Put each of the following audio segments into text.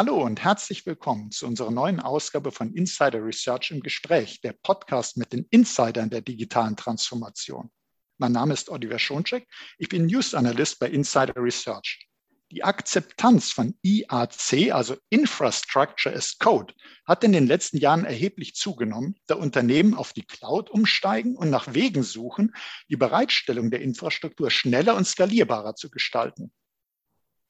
Hallo und herzlich willkommen zu unserer neuen Ausgabe von Insider Research im Gespräch, der Podcast mit den Insidern der digitalen Transformation. Mein Name ist Oliver Schoncheck, ich bin News Analyst bei Insider Research. Die Akzeptanz von IAC, also Infrastructure as Code, hat in den letzten Jahren erheblich zugenommen, da Unternehmen auf die Cloud umsteigen und nach Wegen suchen, die Bereitstellung der Infrastruktur schneller und skalierbarer zu gestalten.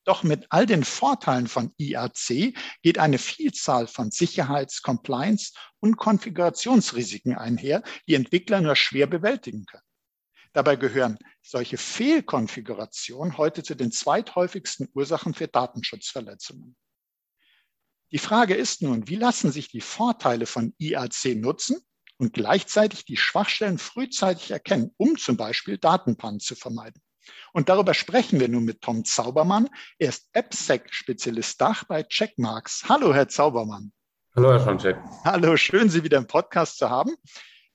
Doch mit all den Vorteilen von IAC geht eine Vielzahl von Sicherheits-, Compliance- und Konfigurationsrisiken einher, die Entwickler nur schwer bewältigen können. Dabei gehören solche Fehlkonfigurationen heute zu den zweithäufigsten Ursachen für Datenschutzverletzungen. Die Frage ist nun, wie lassen sich die Vorteile von IAC nutzen und gleichzeitig die Schwachstellen frühzeitig erkennen, um zum Beispiel Datenpannen zu vermeiden? Und darüber sprechen wir nun mit Tom Zaubermann. Er ist AppSec-Spezialist Dach bei Checkmarks. Hallo, Herr Zaubermann. Hallo, Herr Schoncheck. Hallo, schön, Sie wieder im Podcast zu haben.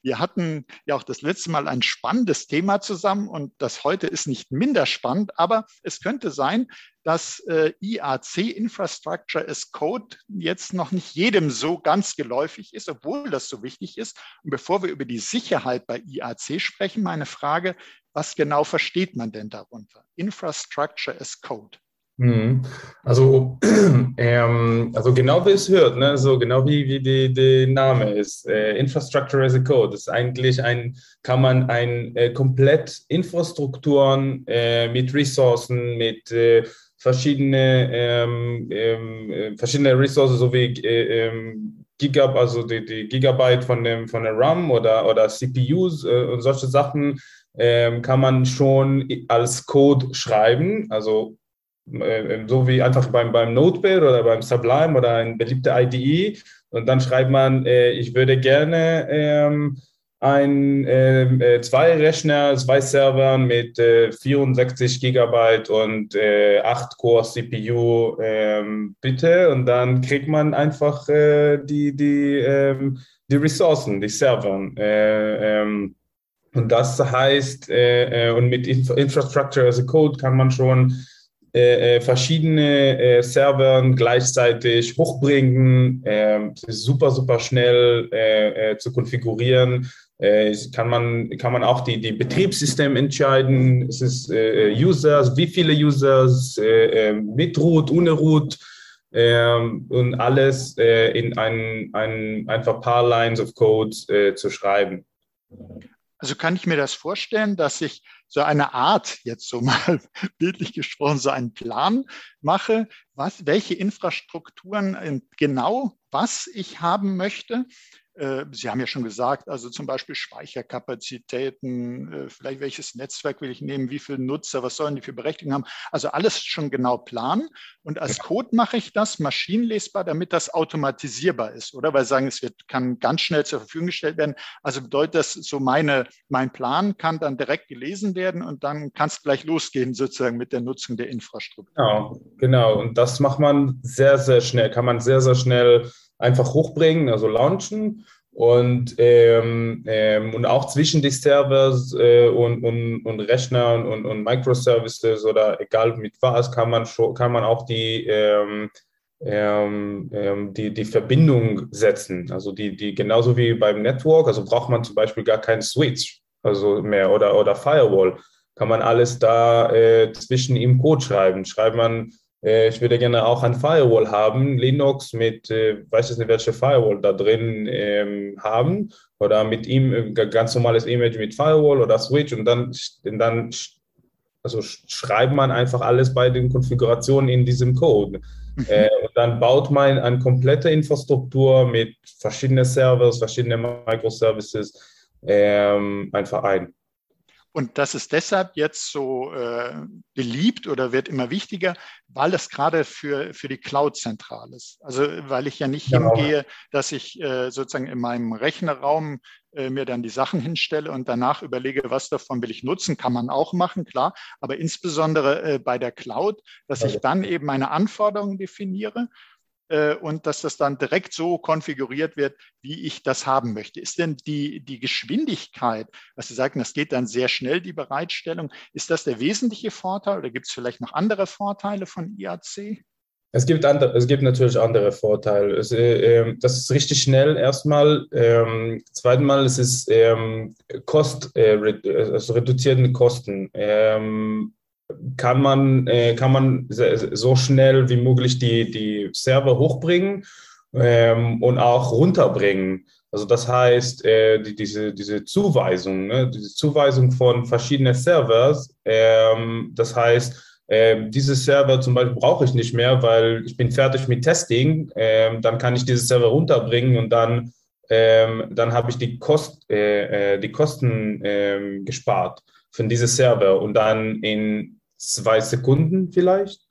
Wir hatten ja auch das letzte Mal ein spannendes Thema zusammen und das heute ist nicht minder spannend, aber es könnte sein, dass äh, IAC Infrastructure as Code jetzt noch nicht jedem so ganz geläufig ist, obwohl das so wichtig ist. Und bevor wir über die Sicherheit bei IAC sprechen, meine Frage, was genau versteht man denn darunter? Infrastructure as Code. Mhm. Also, ähm, also genau wie es hört, ne? so genau wie, wie die, der Name ist, äh, Infrastructure as a Code, ist eigentlich ein, kann man ein äh, komplett Infrastrukturen äh, mit Ressourcen, mit äh, verschiedene, ähm, ähm, äh, verschiedene Ressourcen sowie äh, ähm, Gigab, also die, die Gigabyte von dem von der RAM oder, oder CPUs äh, und solche Sachen ähm, kann man schon als Code schreiben, also äh, so wie einfach beim, beim Notepad oder beim Sublime oder ein beliebter IDE. Und dann schreibt man, äh, ich würde gerne ähm, ein, ähm, äh, zwei Rechner, zwei Servern mit äh, 64 Gigabyte und äh, 8 Core CPU ähm, bitte. Und dann kriegt man einfach äh, die, die, ähm, die Ressourcen, die Server. Äh, und das heißt, äh, und mit Infrastructure as a Code kann man schon äh, äh, verschiedene äh, Servern gleichzeitig hochbringen. Äh, super, super schnell äh, äh, zu konfigurieren. kann, man, kann man auch die, die Betriebssystem entscheiden. Es ist Users, wie viele Users, mit Root, ohne Root. Ähm, und alles in ein, ein, einfach paar Lines of Code zu schreiben. Also kann ich mir das vorstellen, dass ich so eine Art, jetzt so mal bildlich gesprochen, so einen Plan mache, was, welche Infrastrukturen genau was ich haben möchte äh, Sie haben ja schon gesagt, also zum Beispiel Speicherkapazitäten, äh, vielleicht welches Netzwerk will ich nehmen, wie viele Nutzer, was sollen die für Berechtigung haben. Also alles schon genau planen. Und als Code mache ich das maschinenlesbar, damit das automatisierbar ist, oder? Weil Sie sagen, es wird, kann ganz schnell zur Verfügung gestellt werden. Also bedeutet das, so meine, mein Plan kann dann direkt gelesen werden und dann kann es gleich losgehen, sozusagen mit der Nutzung der Infrastruktur. Genau, genau. Und das macht man sehr, sehr schnell, kann man sehr, sehr schnell einfach hochbringen, also launchen. Und, ähm, ähm, und auch zwischen die Servers äh, und, und, und Rechnern und, und Microservices oder egal mit was, kann man, schon, kann man auch die, ähm, ähm, ähm, die, die Verbindung setzen. Also die, die genauso wie beim Network, also braucht man zum Beispiel gar keinen Switch also mehr oder, oder Firewall. Kann man alles da äh, zwischen im Code schreiben. Schreibt man ich würde gerne auch ein Firewall haben, Linux mit, äh, weiß ich nicht, welche Firewall da drin ähm, haben oder mit ihm äh, ganz normales Image mit Firewall oder Switch und dann, dann also schreibt man einfach alles bei den Konfigurationen in diesem Code. Mhm. Äh, und dann baut man eine komplette Infrastruktur mit verschiedenen Servers, verschiedenen Microservices ähm, einfach ein. Und das ist deshalb jetzt so äh, beliebt oder wird immer wichtiger, weil es gerade für, für die Cloud zentral ist. Also weil ich ja nicht genau. hingehe, dass ich äh, sozusagen in meinem Rechnerraum äh, mir dann die Sachen hinstelle und danach überlege, was davon will ich nutzen, kann man auch machen, klar. Aber insbesondere äh, bei der Cloud, dass ich dann eben meine Anforderungen definiere äh, und dass das dann direkt so konfiguriert wird, wie ich das haben möchte. Ist denn die, die Geschwindigkeit, was Sie sagten, das geht dann sehr schnell, die Bereitstellung, ist das der wesentliche Vorteil oder gibt es vielleicht noch andere Vorteile von IAC? Es gibt, andere, es gibt natürlich andere Vorteile. Es, äh, ähm, das ist richtig schnell erstmal. Ähm, zweitens es ist ähm, Kost, äh, also reduzierende Kosten. Ähm, kann man, äh, kann man so schnell wie möglich die, die Server hochbringen ähm, und auch runterbringen. Also das heißt, äh, die, diese, diese Zuweisung, ne, diese Zuweisung von verschiedenen Servers, ähm, das heißt, ähm, diese Server zum Beispiel brauche ich nicht mehr, weil ich bin fertig mit Testing. Ähm, dann kann ich diese Server runterbringen und dann, ähm, dann habe ich die, Kost, äh, äh, die Kosten ähm, gespart von diesem Server und dann in zwei Sekunden vielleicht.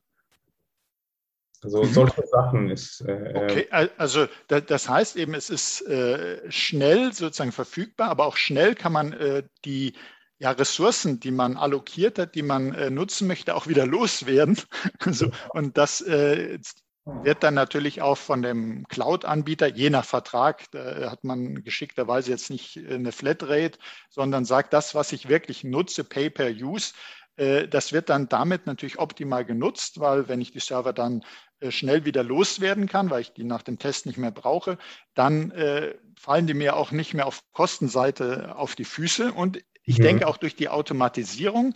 Also mhm. solche Sachen ist. Äh, äh okay, also das heißt eben, es ist äh, schnell sozusagen verfügbar, aber auch schnell kann man äh, die ja, Ressourcen, die man allokiert hat, die man äh, nutzen möchte, auch wieder loswerden. so, und das äh, wird dann natürlich auch von dem Cloud-Anbieter, je nach Vertrag, da hat man geschickterweise jetzt nicht eine Flatrate, sondern sagt, das, was ich wirklich nutze, Pay-per-Use, das wird dann damit natürlich optimal genutzt, weil wenn ich die Server dann äh, schnell wieder loswerden kann, weil ich die nach dem Test nicht mehr brauche, dann äh, fallen die mir auch nicht mehr auf Kostenseite auf die Füße. Und ich mhm. denke, auch durch die Automatisierung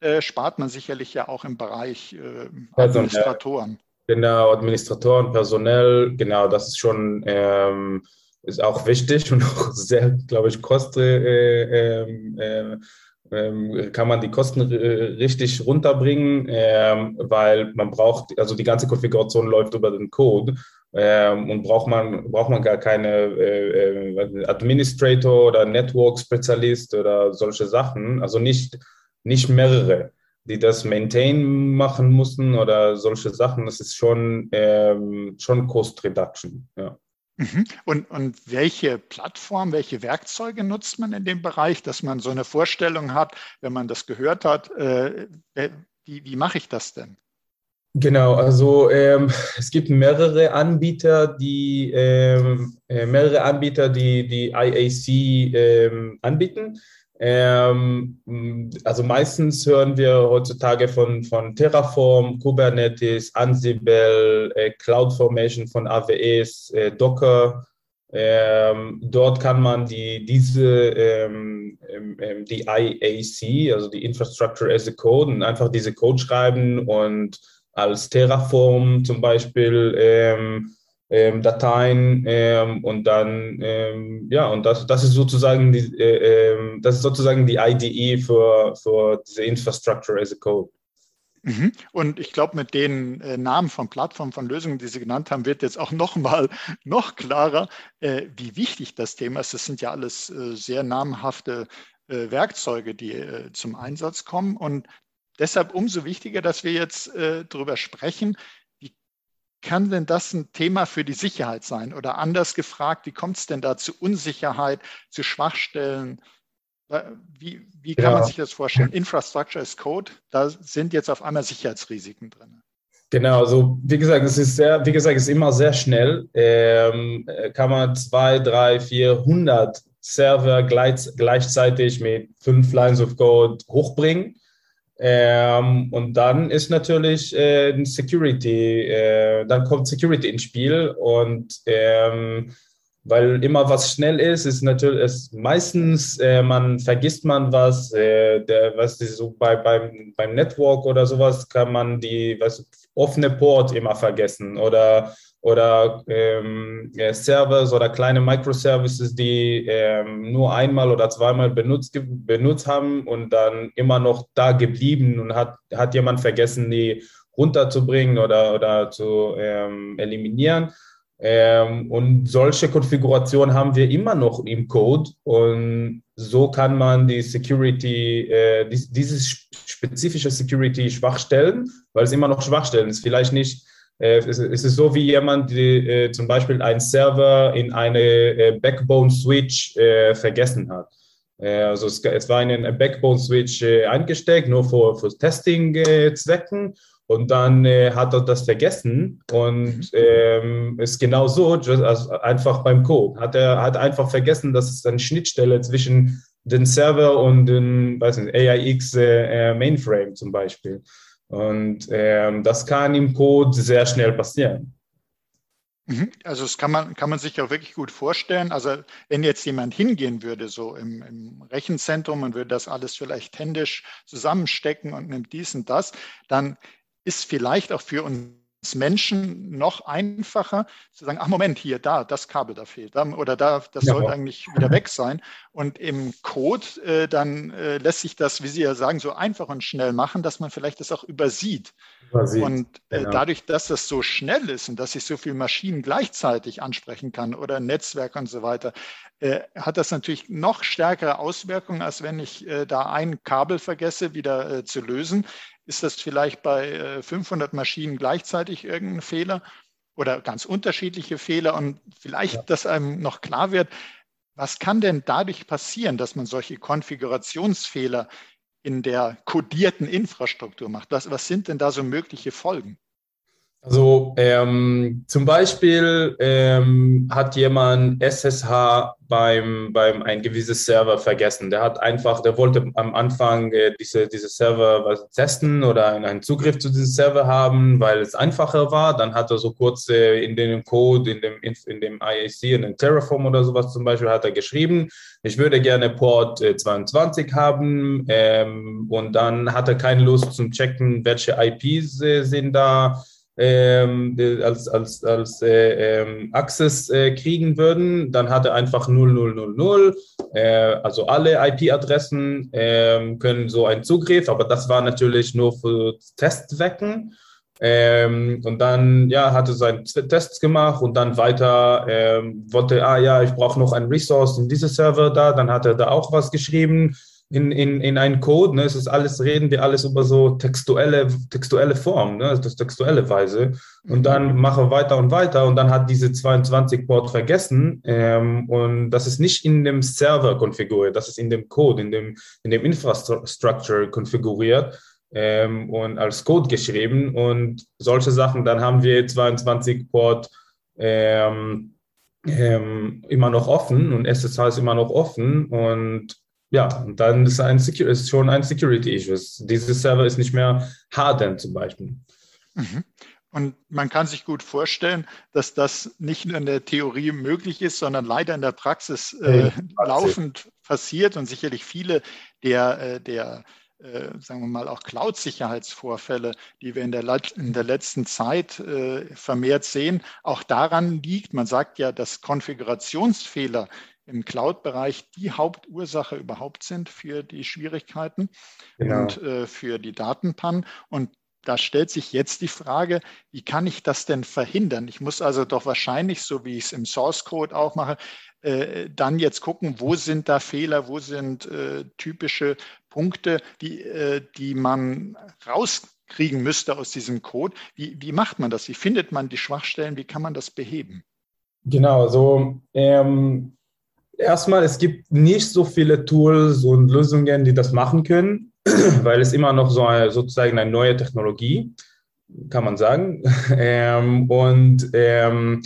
äh, spart man sicherlich ja auch im Bereich äh, Administratoren. Genau, Administratoren, personell, genau, das ist schon ähm, ist auch wichtig und auch sehr, glaube ich, koste, äh, ähm, äh, kann man die Kosten richtig runterbringen, ähm, weil man braucht, also die ganze Konfiguration läuft über den Code ähm, und braucht man, braucht man gar keine äh, äh, Administrator oder Network-Spezialist oder solche Sachen, also nicht, nicht mehrere, die das Maintain machen müssen oder solche Sachen. Das ist schon, ähm, schon Cost Reduction. Ja. Mhm. Und, und welche Plattform, welche Werkzeuge nutzt man in dem Bereich, dass man so eine Vorstellung hat, wenn man das gehört hat, äh, wie, wie mache ich das denn? Genau, also ähm, es gibt mehrere Anbieter, die ähm, äh, mehrere Anbieter, die die IAC ähm, anbieten. Ähm, also meistens hören wir heutzutage von, von Terraform, Kubernetes, Ansible, äh, CloudFormation von AWS, äh, Docker. Ähm, dort kann man die, diese, ähm, ähm, ähm die IAC, also die Infrastructure as a Code, einfach diese Code schreiben und als Terraform zum Beispiel ähm, Dateien ähm, und dann ähm, ja und das, das ist sozusagen die äh, ähm, das ist sozusagen die IDE für, für diese Infrastructure as a Code. Mhm. Und ich glaube, mit den äh, Namen von Plattformen, von Lösungen, die Sie genannt haben, wird jetzt auch nochmal noch klarer, äh, wie wichtig das Thema ist. Das sind ja alles äh, sehr namhafte äh, Werkzeuge, die äh, zum Einsatz kommen. Und deshalb umso wichtiger, dass wir jetzt darüber sprechen, kann denn das ein Thema für die Sicherheit sein? Oder anders gefragt, wie kommt es denn da zu Unsicherheit, zu Schwachstellen? Wie, wie kann ja. man sich das vorstellen? Infrastructure as Code, da sind jetzt auf einmal Sicherheitsrisiken drin. Genau, also wie gesagt, es ist sehr, wie gesagt, es ist immer sehr schnell. Ähm, kann man zwei, drei, vier, hundert Server gleich, gleichzeitig mit fünf Lines of Code hochbringen. Ähm, und dann ist natürlich äh, Security, äh, dann kommt Security ins Spiel und ähm, weil immer was schnell ist, ist natürlich ist meistens äh, man vergisst man was, äh, der was ist so bei beim beim Network oder sowas kann man die was offene Port immer vergessen oder oder ähm, Servers oder kleine Microservices, die ähm, nur einmal oder zweimal benutzt, benutzt haben und dann immer noch da geblieben und hat, hat jemand vergessen, die runterzubringen oder, oder zu ähm, eliminieren. Ähm, und solche Konfigurationen haben wir immer noch im Code und so kann man die Security, äh, dies, dieses spezifische Security Schwachstellen, weil es immer noch Schwachstellen ist, vielleicht nicht äh, es, ist so wie jemand, die äh, zum Beispiel einen Server in eine äh, Backbone-Switch vergessen hat. also es, war in einen Backbone-Switch eingesteckt, nur für, für Testing-Zwecken. Und dann äh, hat er das vergessen und ähm, ist genau so, also einfach beim Code. Hat er hat einfach vergessen, dass es eine Schnittstelle zwischen den Server und den weiß nicht, AIX äh, Mainframe zum Beispiel. Und ähm, das kann im Code sehr schnell passieren. Mhm. Also das kann man, kann man sich auch wirklich gut vorstellen. Also wenn jetzt jemand hingehen würde, so im, im Rechenzentrum und würde das alles vielleicht händisch zusammenstecken und nimmt dies und das, dann ist vielleicht auch für uns Menschen noch einfacher zu sagen, ach Moment, hier, da, das Kabel da fehlt oder da, das ja. sollte eigentlich wieder weg sein. Und im Code äh, dann äh, lässt sich das, wie Sie ja sagen, so einfach und schnell machen, dass man vielleicht das auch übersieht. übersieht. Und äh, genau. dadurch, dass das so schnell ist und dass ich so viele Maschinen gleichzeitig ansprechen kann oder Netzwerk und so weiter, äh, hat das natürlich noch stärkere Auswirkungen, als wenn ich äh, da ein Kabel vergesse, wieder äh, zu lösen ist das vielleicht bei 500 äh, Maschinen gleichzeitig irgendein Fehler oder ganz unterschiedliche Fehler? Und vielleicht, ja. dass einem noch klar wird, was kann denn dadurch passieren, dass man solche Konfigurationsfehler in der kodierten Infrastruktur macht? Was, was sind denn da so mögliche Folgen? Also ähm, zum Beispiel ähm, hat jemand SSH beim, beim ein gewisses Server vergessen. Der hat einfach, der wollte am Anfang äh, diese, diese Server testen oder einen Zugriff zu diesem Server haben, weil es einfacher war. Dann hat er so kurz äh, in dem Code, in dem, in dem IAC, in dem Terraform oder sowas zum Beispiel, hat er geschrieben, ich würde gerne Port äh, 22 haben. Ähm, und dann hat er keine Lust zum Checken, welche IPs äh, sind da ähm, als, als, als äh, ähm, Access äh, kriegen würden, dann hat er einfach 0000, äh, also alle IP-Adressen ähm, können so einen Zugriff, aber das war natürlich nur für Testzwecken. Ähm, und dann ja, hatte seine Tests gemacht und dann weiter ähm, wollte, ah ja, ich brauche noch ein Resource in diese Server da, dann hat er da auch was geschrieben in, in, in einen Code. Ne? Es ist alles, reden wir alles über so textuelle, textuelle Form, ne? das textuelle Weise. Und dann mhm. mache weiter und weiter und dann hat diese 22 Port vergessen ähm, und das ist nicht in dem Server konfiguriert, das ist in dem Code, in dem, in dem Infrastructure konfiguriert ähm, und als Code geschrieben und solche Sachen. Dann haben wir 22 Port ähm, ähm, immer noch offen und SSH ist immer noch offen und ja, und dann ist, ein ist schon ein Security-Issue. Dieses Server ist nicht mehr hardened zum Beispiel. Mhm. Und man kann sich gut vorstellen, dass das nicht nur in der Theorie möglich ist, sondern leider in der Praxis äh, laufend passiert und sicherlich viele der, äh, der äh, sagen wir mal, auch Cloud-Sicherheitsvorfälle, die wir in der, in der letzten Zeit äh, vermehrt sehen, auch daran liegt, man sagt ja, dass Konfigurationsfehler im Cloud-Bereich die Hauptursache überhaupt sind für die Schwierigkeiten genau. und äh, für die Datenpannen. Und da stellt sich jetzt die Frage, wie kann ich das denn verhindern? Ich muss also doch wahrscheinlich, so wie ich es im Source Code auch mache, äh, dann jetzt gucken, wo sind da Fehler, wo sind äh, typische Punkte, die, äh, die man rauskriegen müsste aus diesem Code. Wie, wie macht man das? Wie findet man die Schwachstellen? Wie kann man das beheben? Genau, also ähm, erstmal, es gibt nicht so viele Tools und Lösungen, die das machen können, weil es immer noch so eine, sozusagen eine neue Technologie, kann man sagen. Ähm, und ähm,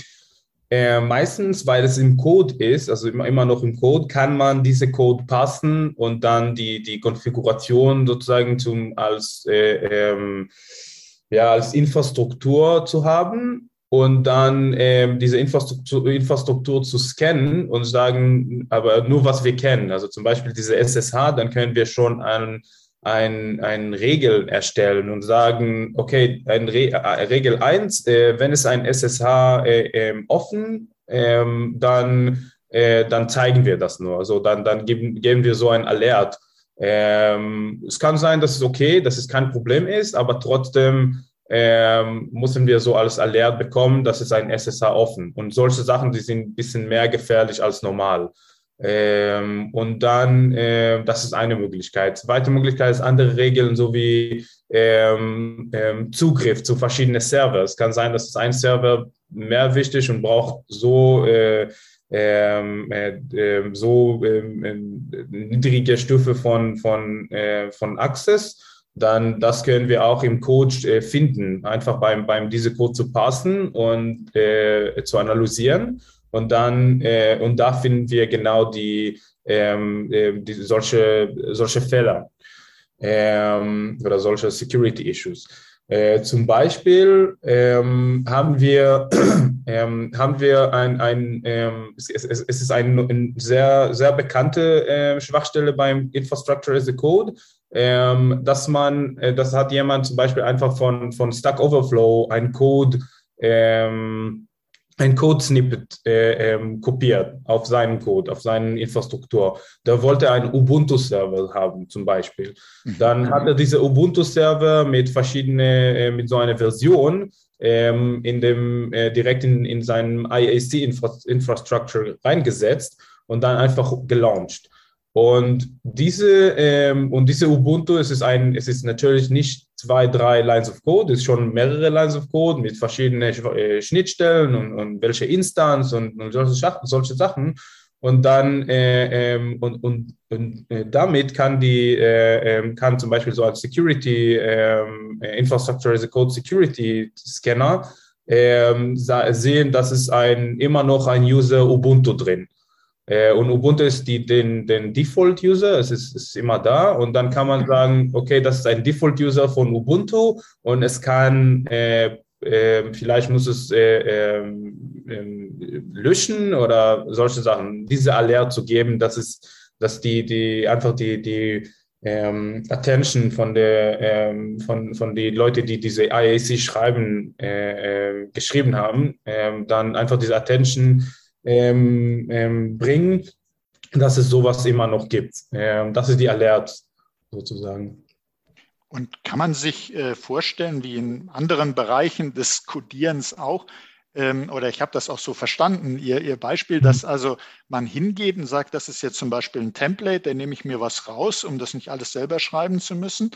äh, meistens, weil es im Code ist, also immer, immer noch im Code, kann man diese Code passen und dann die, die Konfiguration sozusagen zum, als, äh, ähm, ja, als Infrastruktur zu haben und dann ähm, diese Infrastruktur, Infrastruktur zu scannen und sagen, aber nur was wir kennen. Also zum Beispiel diese SSH, dann können wir schon ein, ein, ein Regel erstellen und sagen, okay, ein Re äh, Regel 1, äh, wenn es ein SSH äh, äh, offen, ähm, dann, äh, dann zeigen wir das nur. Also dann, dann geben, geben wir so ein Alert. Ähm, es kann sein, dass es okay, dass es kein Problem ist, aber trotzdem ähm, müssen wir so als Alert bekommen, dass es ein SSH offen. Und solche Sachen, die sind ein bisschen mehr gefährlich als normal. Ähm, und dann, äh, das ist eine Möglichkeit. Zweite Möglichkeit ist andere Regeln, so wie ähm, ähm, Zugriff zu verschiedenen Servers. Es kann sein, dass ein Server mehr wichtig und braucht so äh, ähm, äh, ähm, so ähm, äh, niedrige Stufe von, von, äh, von Access dann das können wir auch im Code äh, finden, einfach beim, beim diese Code zu passen und äh, zu analysieren. Und dann, äh, und da finden wir genau die, ähm, äh, die solche, solche Fehler. ähm, oder solche Security Issues. Äh, zum Beispiel ähm, haben wir, ähm, haben wir ein, ein ähm, es, es, es, ist eine ein sehr, sehr bekannte äh, Schwachstelle beim Infrastructure as a Code, ähm, dass man, äh, das hat jemand zum Beispiel einfach von, von Stack Overflow ein Code ähm, ein Code-Snippet äh, ähm, kopiert auf seinen Code, auf seine Infrastruktur. Da wollte er einen Ubuntu-Server haben, zum Beispiel. Mhm. Dann hat er diese Ubuntu-Server mit verschiedenen, äh, mit so einer Version ähm, in dem, äh, direkt in, in seinem IAC-Infrastructure reingesetzt und dann einfach gelauncht. Und diese, ähm, und diese Ubuntu, es ist ein, es ist natürlich nicht zwei, drei Lines of Code, es ist schon mehrere Lines of Code mit verschiedenen äh, Schnittstellen und, und welche Instanz und, und solche, solche Sachen. Und dann äh, ähm, und, und, und äh, damit kann die äh, ähm, kann zum Beispiel so ein Security ähm, Infrastructure as a Code Security Scanner ähm, sehen, dass es ein immer noch ein User Ubuntu drin. Äh, und Ubuntu ist die, den, den Default-User, es ist, ist immer da. Und dann kann man sagen, okay, das ist ein Default-User von Ubuntu und es kann, äh, äh, vielleicht muss es äh, ähm, ähm, löschen oder solche Sachen. Diese Alert zu geben, dass es, dass die, die einfach die, die ähm, Attention von der ähm, von von die Leute, die diese IAC schreiben äh, äh, geschrieben haben, ähm, dann einfach diese Attention ähm, ähm, bringen, dass es sowas immer noch gibt. Ähm, das ist die Alert sozusagen. Und kann man sich äh, vorstellen, wie in anderen Bereichen des Codierens auch, ähm, oder ich habe das auch so verstanden, Ihr, Ihr Beispiel, mhm. dass also man hingeht und sagt, das ist jetzt zum Beispiel ein Template, da nehme ich mir was raus, um das nicht alles selber schreiben zu müssen.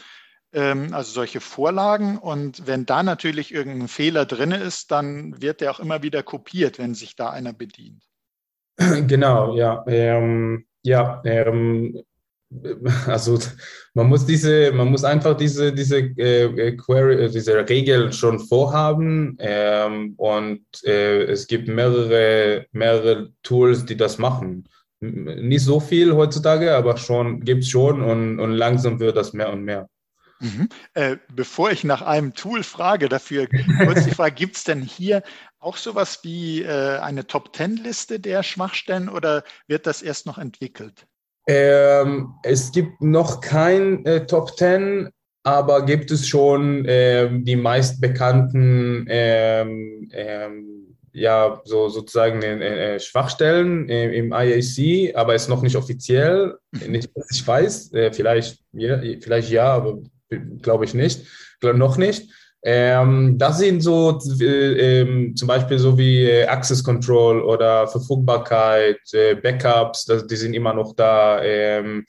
Ähm, also solche Vorlagen. Und wenn da natürlich irgendein Fehler drin ist, dann wird der auch immer wieder kopiert, wenn sich da einer bedient. Genau, ja. Ähm, ja, ähm, also man muss diese, man muss einfach diese, diese äh, Query, äh, diese Regel schon vorhaben ähm, und äh, es gibt mehrere, mehrere Tools, die das machen. Nicht so viel heutzutage, aber schon gibt es schon und, und langsam wird das mehr und mehr. Mhm. Äh, bevor ich nach einem Tool frage, dafür kurz die Frage, gibt es denn hier auch sowas wie äh, eine Top-10-Liste der Schwachstellen oder wird das erst noch entwickelt? Ähm, es gibt noch kein äh, Top 10, aber gibt es schon ähm, die meist bekannten ähm, ähm, ja, so sozusagen äh, äh Schwachstellen äh, im IAC, aber ist noch nicht offiziell, mhm. nicht, dass ich weiß, äh, vielleicht, ja, vielleicht ja, aber glaube ich nicht, glaub, noch nicht. Ähm, das sind so äh, ähm, zum Beispiel so wie äh, Access Control oder Verfügbarkeit, äh, Backups, das, die sind immer noch da. Ähm,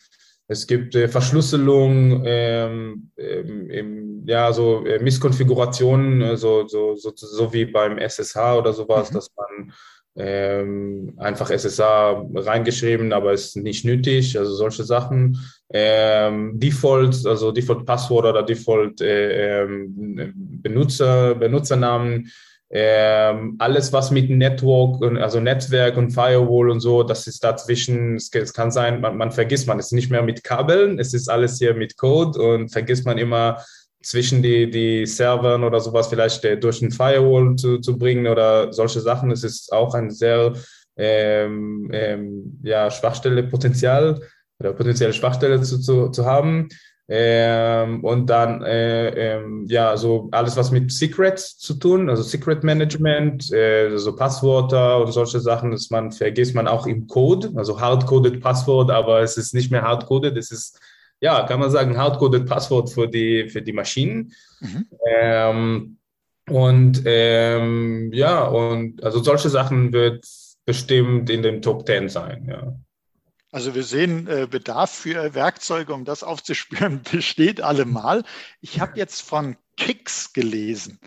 es gibt äh, Verschlüsselung, ähm, ähm, ja, so äh, Misskonfigurationen, so, so, so, so wie beim SSH oder sowas, mhm. dass man ähm, einfach SSA reingeschrieben, aber ist nicht nötig, also solche Sachen. Ähm, Default, also Default Passwort oder Default äh, ähm, Benutzer, Benutzernamen, ähm, alles was mit Network, und, also Netzwerk und Firewall und so, das ist dazwischen, es, kann sein, man, man vergisst man, es ist nicht mehr mit Kabeln, es ist alles hier mit Code und vergisst man immer, zwischen die, die Servern oder sowas vielleicht äh, durch ein Firewall zu, zu bringen oder solche Sachen. Es ist auch ein sehr ähm, ähm, ja, Schwachstelle Potenzial oder potenzielle Schwachstelle zu, zu, zu haben. Ähm, und dann äh, ähm, ja so alles was mit Secrets zu tun, also Secret Management, äh, so Passwörter und solche Sachen, dass man vergisst man auch im Code, also hardcoded Passwort, aber es ist nicht mehr hardcoded, es ist ja, kann man sagen, hardcoded Passwort für die, für die Maschinen. Mhm. Ähm, und ähm, ja, und also solche Sachen wird bestimmt in den Top 10 sein, ja. Also wir sehen, äh, Bedarf für Werkzeuge, um das aufzuspüren, besteht allemal. Ich habe jetzt von Kicks gelesen.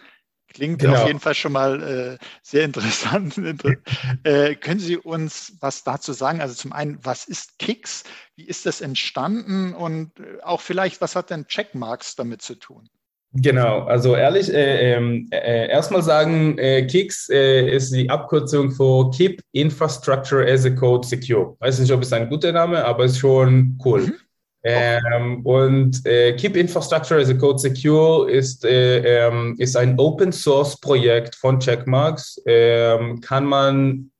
Klingt genau. auf jeden Fall schon mal äh, sehr interessant. äh, können Sie uns was dazu sagen? Also zum einen, was ist Kicks? Wie ist das entstanden? Und äh, auch vielleicht, was hat denn Checkmarks damit zu tun? Genau, also ehrlich, äh, ähm, äh, erstmal sagen, äh, Kicks äh, ist die Abkürzung für Keep Infrastructure as a Code Secure. Weiß nicht, ob es ein guter Name, aber ist schon cool. Mhm. Ähm, und äh, Keep Infrastructure as a Code Secure ist, äh, ähm, ist ein Open Source Projekt von Checkmarks. Ähm, kann man,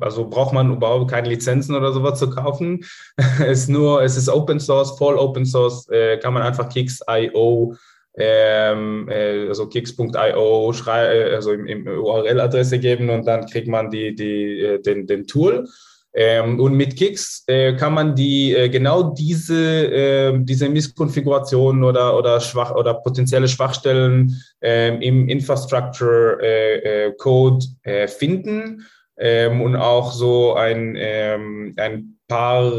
also braucht man überhaupt keine Lizenzen oder sowas zu kaufen. es ist nur, es ist Open Source, voll Open Source, kann man einfach Kicks.io ähm, äh, also kicks.io äh, also im, im URL-Adresse geben und dann kriegt man die, die, äh, den, den Tool. Ähm, und mit Kicks äh, kann man die äh, genau diese, äh, diese Misskonfigurationen oder, oder, schwach, oder potenzielle Schwachstellen ähm, im Infrastructure äh, äh, Code finden ähm, und auch so ein, ähm, ein paar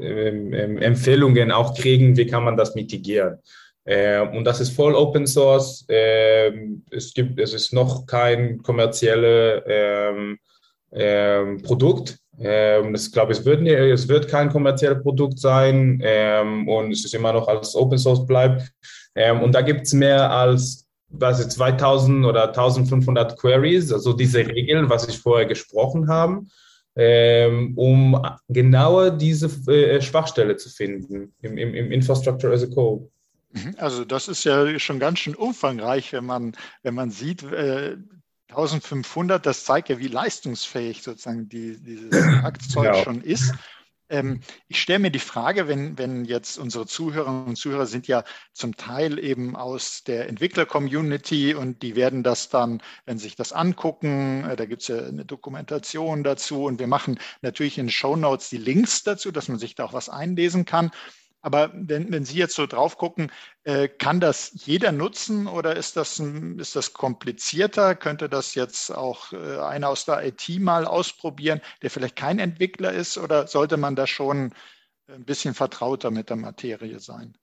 Empfehlungen auch kriegen, wie kann man das mitigieren. Und das ist voll Open Source. es gibt, es ist noch kein kommerzielle ähm, Produkt. Ähm, das glaube ich, es wird, es wird kein kommerzielles Produkt sein ähm, und es ist immer noch als Open Source bleibt. Ähm, und da gibt es mehr als was ist 2000 oder 1500 Queries, also diese Regeln, was ich vorher gesprochen habe, ähm, um genauer diese äh, Schwachstelle zu finden im, im, im Infrastructure as a Code. Mhm. Also das ist ja schon ganz schön umfangreich, wenn man, wenn man sieht, äh, 1500, das zeigt ja, wie leistungsfähig sozusagen die, dieses Werkzeug genau. schon ist. Ähm, ich stelle mir die Frage, wenn, wenn jetzt unsere Zuhörerinnen und Zuhörer sind ja zum Teil eben aus der Entwickler-Community und die werden das dann, wenn sie sich das angucken, äh, da gibt es ja eine Dokumentation dazu und wir machen natürlich in Show Notes die Links dazu, dass man sich da auch was einlesen kann. Aber wenn, wenn Sie jetzt so drauf gucken, äh, kann das jeder nutzen oder ist das, ist das komplizierter? Könnte das jetzt auch äh, einer aus der IT mal ausprobieren, der vielleicht kein Entwickler ist? Oder sollte man da schon ein bisschen vertrauter mit der Materie sein?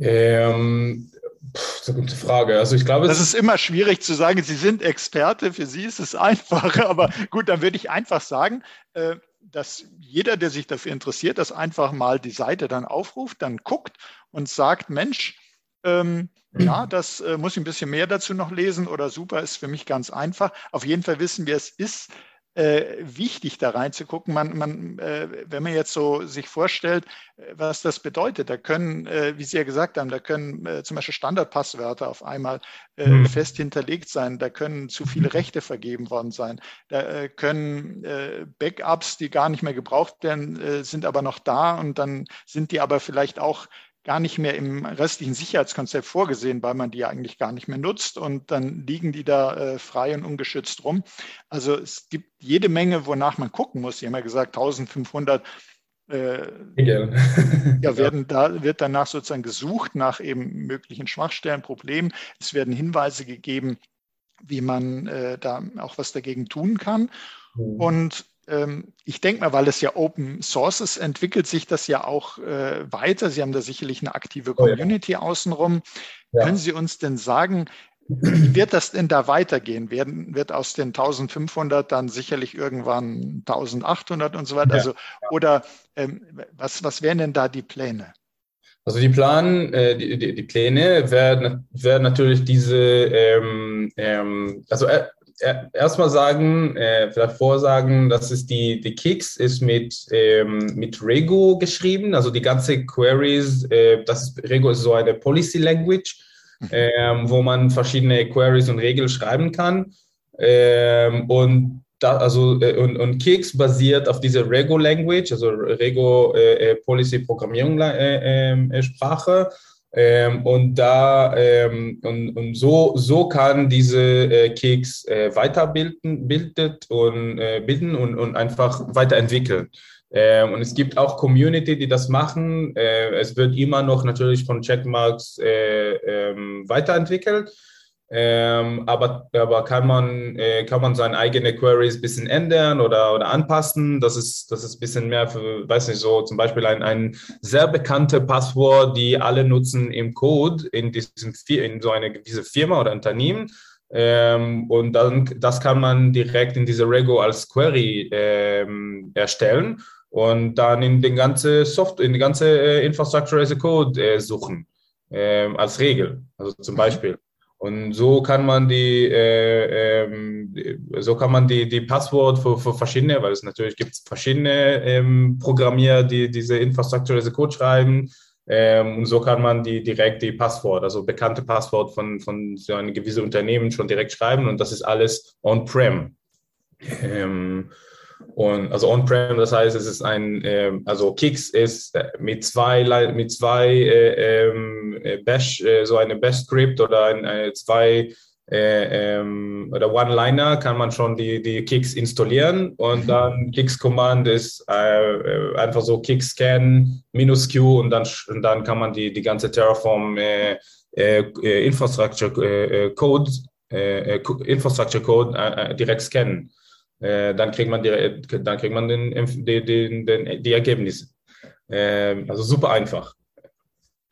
Ähm, das ist eine gute Frage. Also ich glaube, das ist immer schwierig zu sagen, Sie sind Experte, für Sie ist es einfacher, aber gut, dann würde ich einfach sagen, äh, dass jeder, der sich dafür interessiert, das einfach mal die Seite dann aufruft, dann guckt und sagt, Mensch, ähm, ja, das äh, muss ich ein bisschen mehr dazu noch lesen oder super, ist für mich ganz einfach. Auf jeden Fall wissen wir, es ist äh, wichtig, da reinzugucken. Man, man, äh, wenn man jetzt so sich vorstellt, äh, was das bedeutet, da können, äh, wie Sie ja gesagt haben, da können äh, zum Beispiel Standardpasswörter auf einmal mhm. fest hinterlegt sein, da können zu viele Rechte vergeben worden sein, da können Backups, die gar nicht mehr gebraucht werden, sind aber noch da und dann sind die aber vielleicht auch gar nicht mehr im restlichen Sicherheitskonzept vorgesehen, weil man die eigentlich gar nicht mehr nutzt und dann liegen die da äh, frei und ungeschützt rum. Also es gibt jede Menge, wonach man gucken muss. Sie haben ja gesagt, 1500 äh, ja, werden da wird danach sozusagen gesucht nach eben möglichen Schwachstellen, Problemen. Es werden Hinweise gegeben, wie man äh, da auch was dagegen tun kann. Mhm. Und ich denke mal, weil es ja Open Source ist, entwickelt sich das ja auch äh, weiter. Sie haben da sicherlich eine aktive Community oh ja. außenrum. Ja. Können Sie uns denn sagen, wie wird das denn da weitergehen? Werden, wird aus den 1500 dann sicherlich irgendwann 1800 und so weiter? Ja. Also, oder ähm, was, was wären denn da die Pläne? Also die Plan, äh, die, die, die, Pläne werden, werden natürlich diese, ähm, ähm, also äh, erstmal sagen, äh, vielleicht vorsagen, dass es die, die Kicks ist mit, ähm, mit Rego geschrieben, also die ganze Queries, äh, das ist, Rego ist so eine Policy Language, mhm. ähm, wo man verschiedene Queries und Regeln schreiben kann. Ähm, und da, also äh, und, und Kicks basiert auf dieser Rego Language, also Rego äh, äh, Policy Programmierung äh, Sprache. Ähm, und da ähm, und, und so, so kann diese äh, Keks äh, weiterbilden bildet und äh, bilden und, und einfach weiterentwickeln. Ähm, und es gibt auch Community, die das machen. Äh, es wird immer noch natürlich von Checkmarks äh, ähm, weiterentwickelt. Ähm, aber, aber kann man, äh, kann man seine eigene Queries ein bisschen ändern oder, oder anpassen? Das ist, das ist ein bisschen mehr für, weiß nicht, so zum Beispiel ein, ein sehr bekannte Passwort, die alle nutzen im Code in diesem, in so eine, diese Firma oder Unternehmen. Ähm, und dann, das kann man direkt in diese Rego als Query ähm, erstellen und dann in den ganze Software, in die ganze äh, Infrastructure as a Code äh, suchen, ähm, als Regel. Also zum Beispiel. Und so kann man die, äh, ähm, so kann man die, die Passwort für, für verschiedene, weil es natürlich gibt verschiedene ähm, Programmierer, die diese Infrastructure as a Code schreiben. Ähm, und so kann man die direkt die Passwort, also bekannte Passwort von, von so einem gewissen Unternehmen schon direkt schreiben und das ist alles on-prem. Und also on-prem, das heißt, es ist ein, ähm, also Kix ist äh, mit zwei, mit zwei äh, ähm, äh, Bash, äh, so eine Bash-Script oder ein, eine, zwei äh, ähm, oder One-Liner kann man schon die, die Kicks installieren und mhm. dann Kicks-Command ist äh, einfach so Kick-Scan minus Q und dann, und dann kann man die, die ganze Terraform äh, äh, Infrastructure Code, Infrastructure Code direkt scannen. Äh, dann kriegt man, die, dann kriegt man den, den, den, den die Ergebnisse. Äh, also super einfach.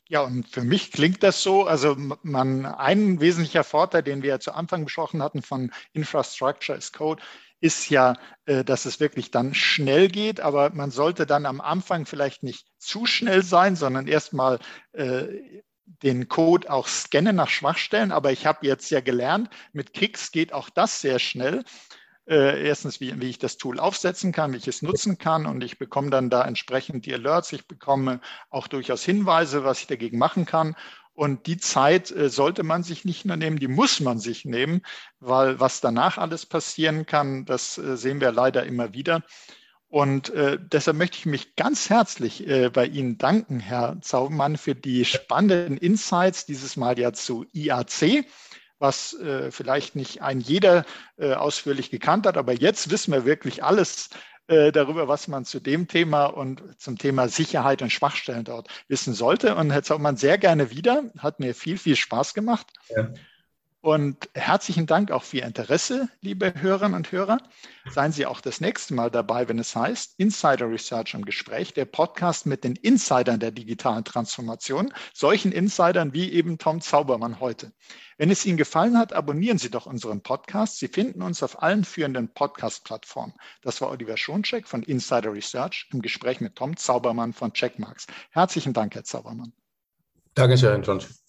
Ja, und für mich klingt das so, also man, ein wesentlicher Vorteil, den wir ja zu Anfang besprochen hatten von Infrastructure as Code, ist ja, äh, dass es wirklich dann schnell geht, aber man sollte dann am Anfang vielleicht nicht zu schnell sein, sondern erstmal äh, den Code auch scannen nach Schwachstellen. Aber ich habe jetzt ja gelernt, mit Kicks geht auch das sehr schnell. Äh, erstens, wie, wie ich das Tool aufsetzen kann, wie ich es nutzen kann und ich bekomme dann da entsprechend die Alerts. Ich bekomme auch durchaus Hinweise, was ich dagegen machen kann. Und die Zeit äh, sollte man sich nicht nur nehmen, die muss man sich nehmen, weil was danach alles passieren kann, das äh, sehen wir leider immer wieder. Und äh, deshalb möchte ich mich ganz herzlich bei Ihnen danken, Herr Zaubermann, für die spannenden Insights, dieses Mal ja zu IAC was äh, vielleicht nicht ein jeder äh, ausführlich gekannt hat. Aber jetzt wissen wir wirklich alles äh, darüber, was man zu dem Thema und zum Thema Sicherheit und Schwachstellen dort wissen sollte. Und Herr Zaubermann, sehr gerne wieder. Hat mir viel, viel Spaß gemacht. Ja. Und herzlichen Dank auch für Ihr Interesse, liebe Hörerinnen und Hörer. Seien Sie auch das nächste Mal dabei, wenn es heißt Insider Research im Gespräch, der Podcast mit den Insidern der digitalen Transformation, solchen Insidern wie eben Tom Zaubermann heute. Wenn es Ihnen gefallen hat, abonnieren Sie doch unseren Podcast. Sie finden uns auf allen führenden Podcast-Plattformen. Das war Oliver Schoncheck von Insider Research im Gespräch mit Tom Zaubermann von Checkmarks. Herzlichen Dank, Herr Zaubermann. Dankeschön, John.